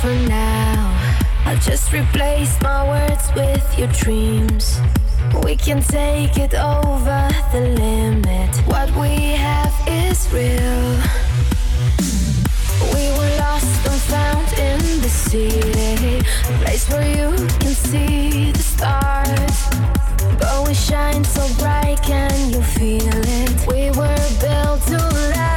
for now. I'll just replace my words with your dreams. We can take it over the limit. What we have is real. We were lost and found in the city, a place where you can see the stars. But we shine so bright, can you feel it? We were built to last.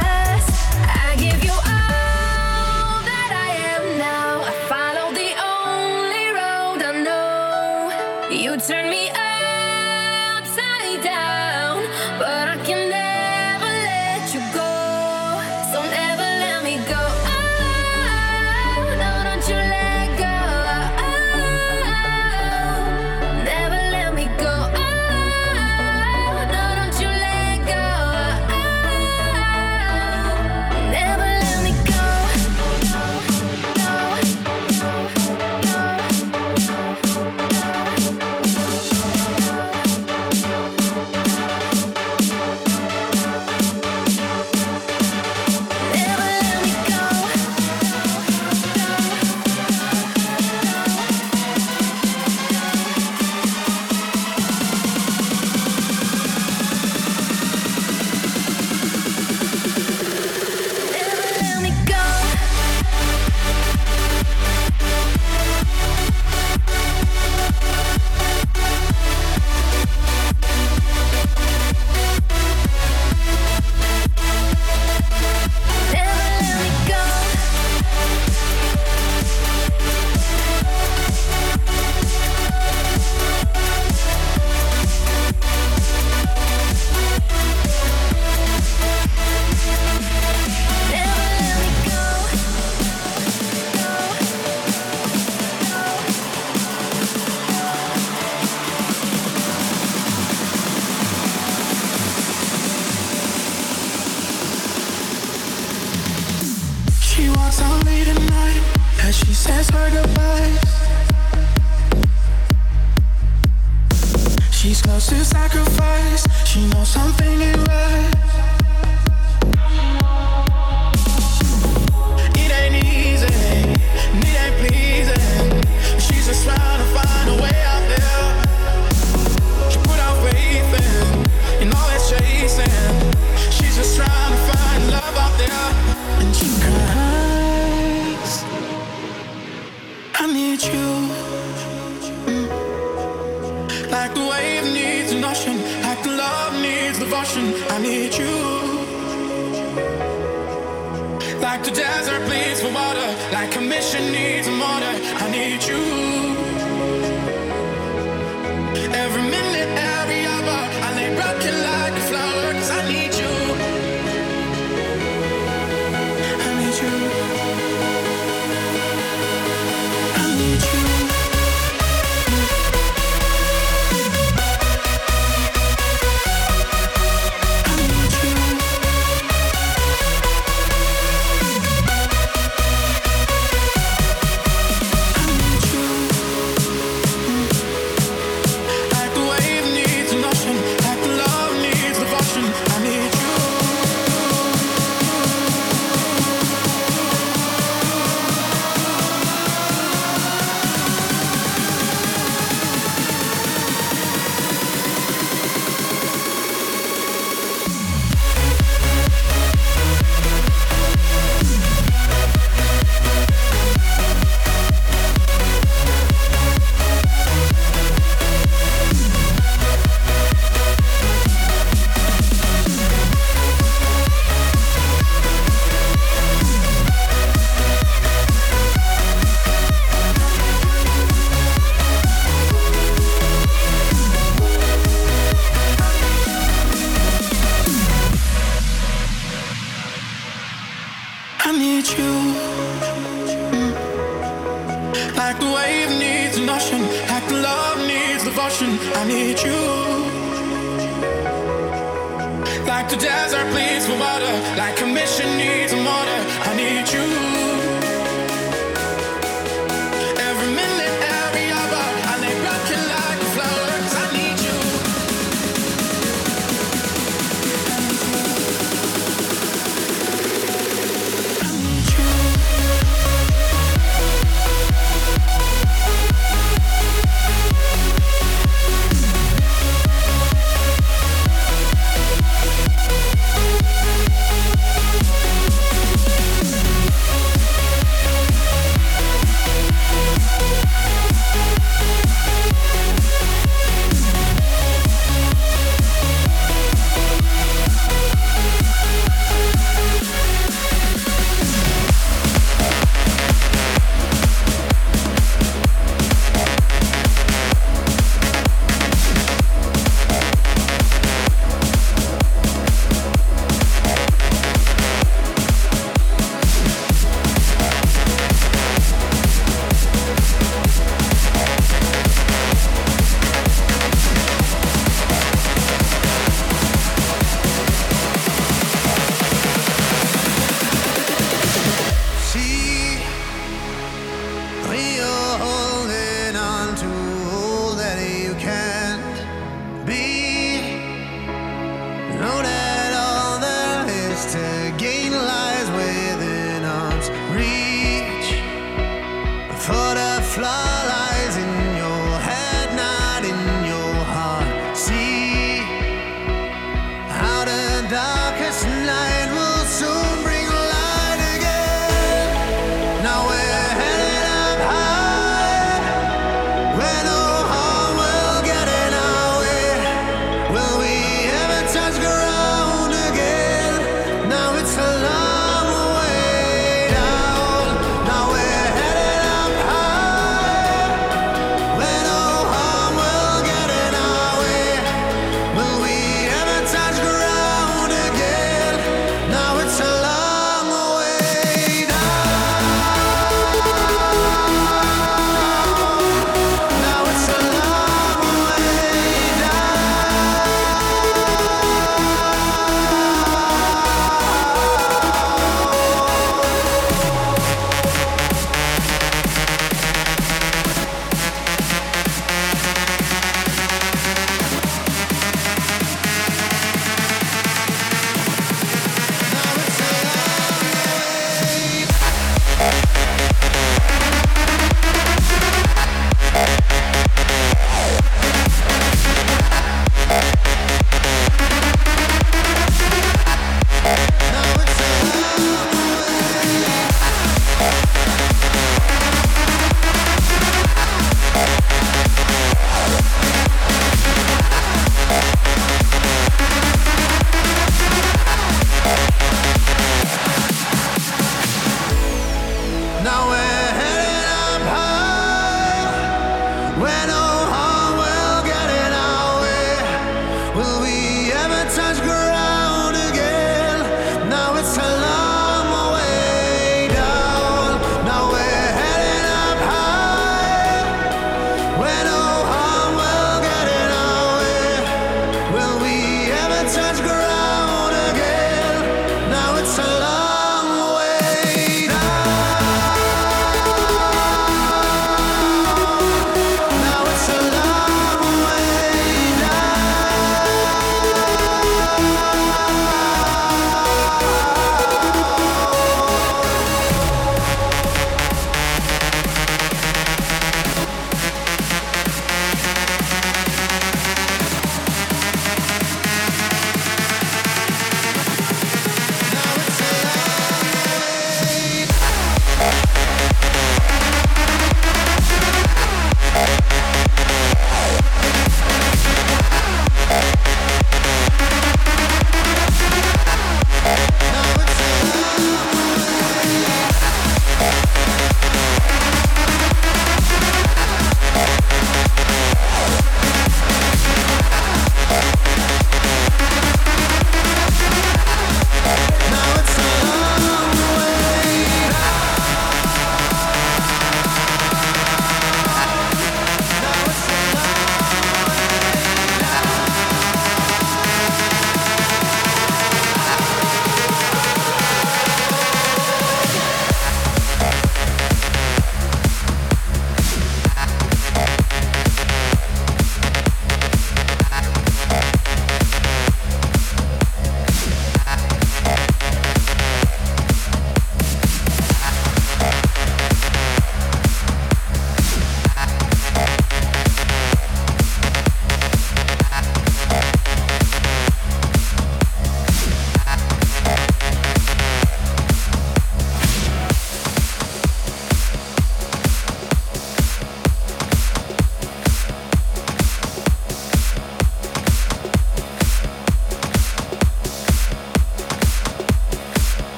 such girl.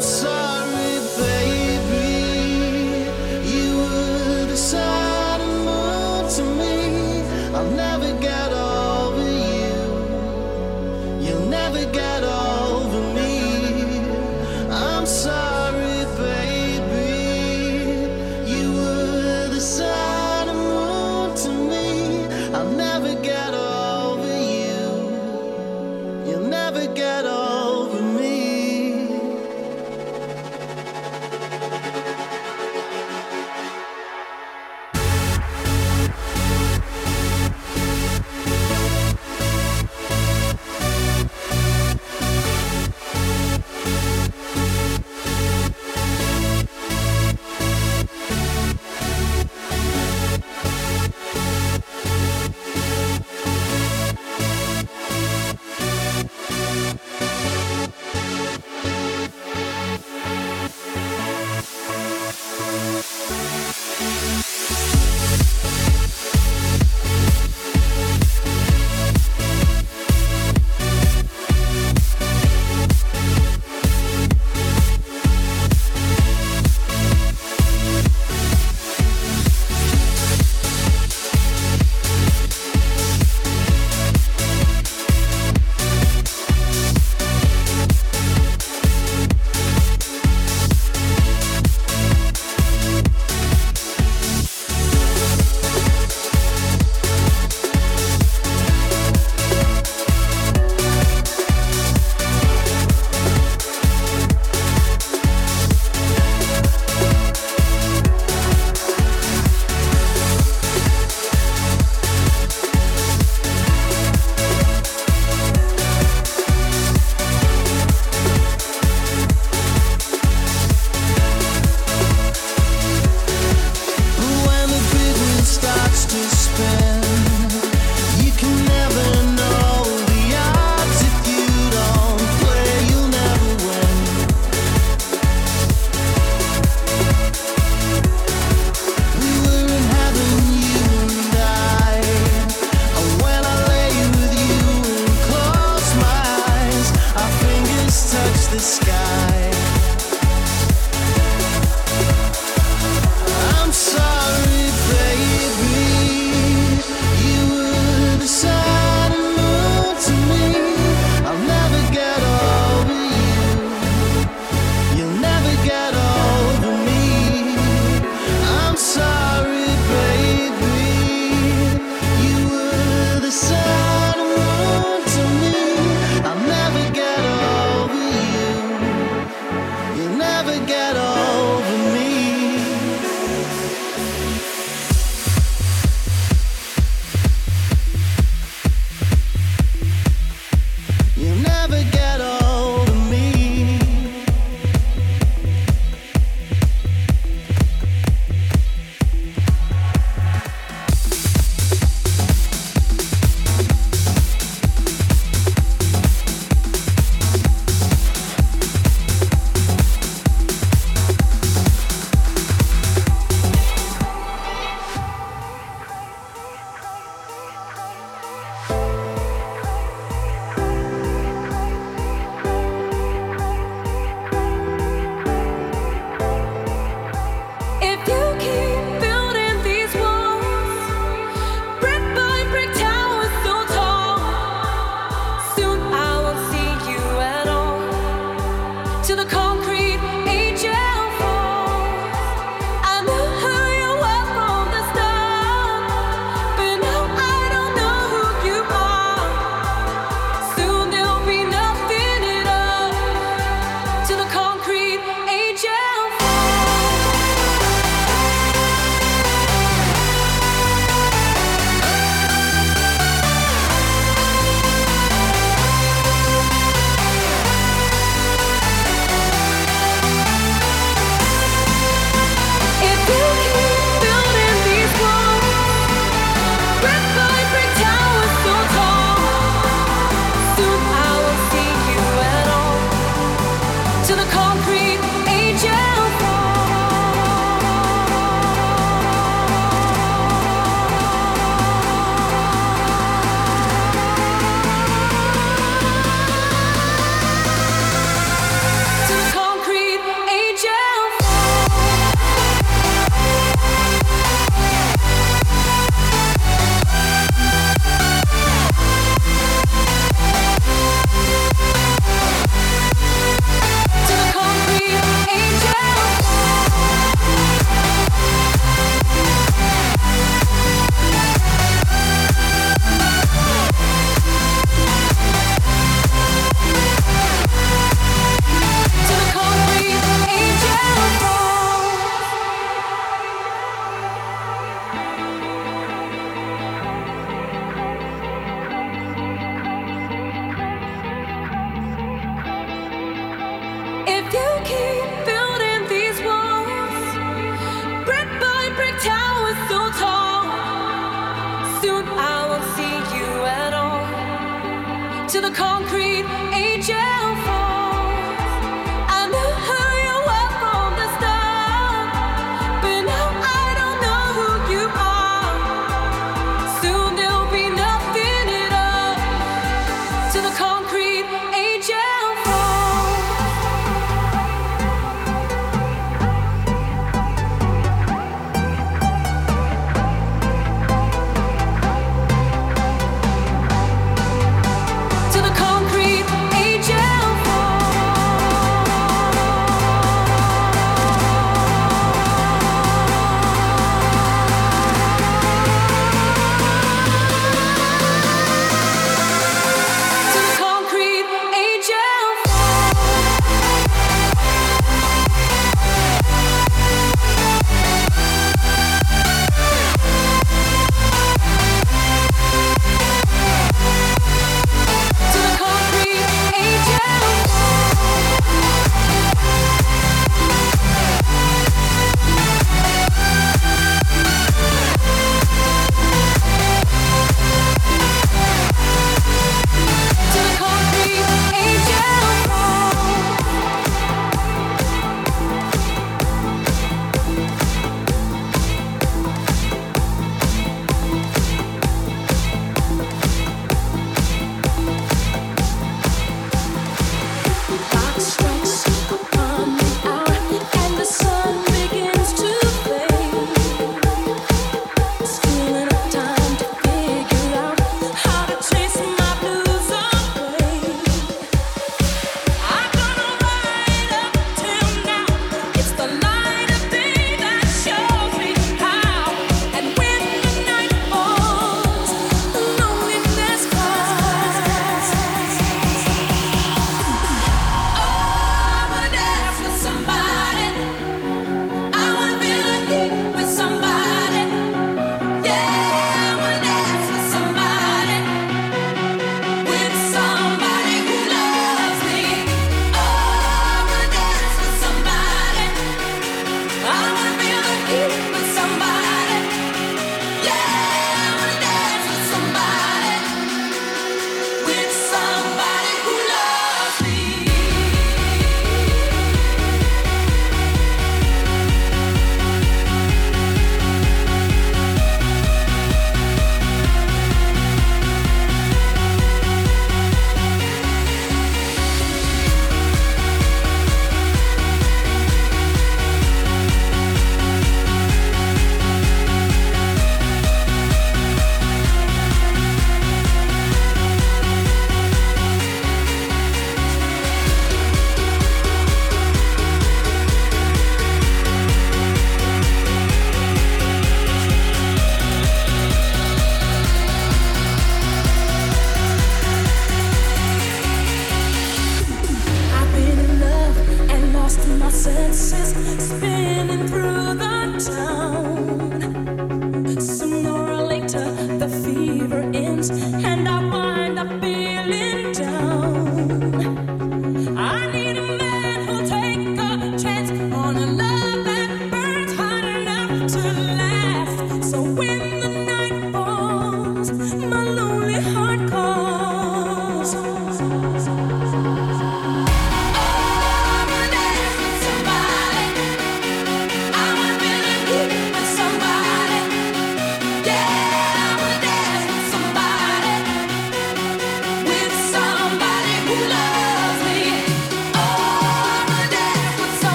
so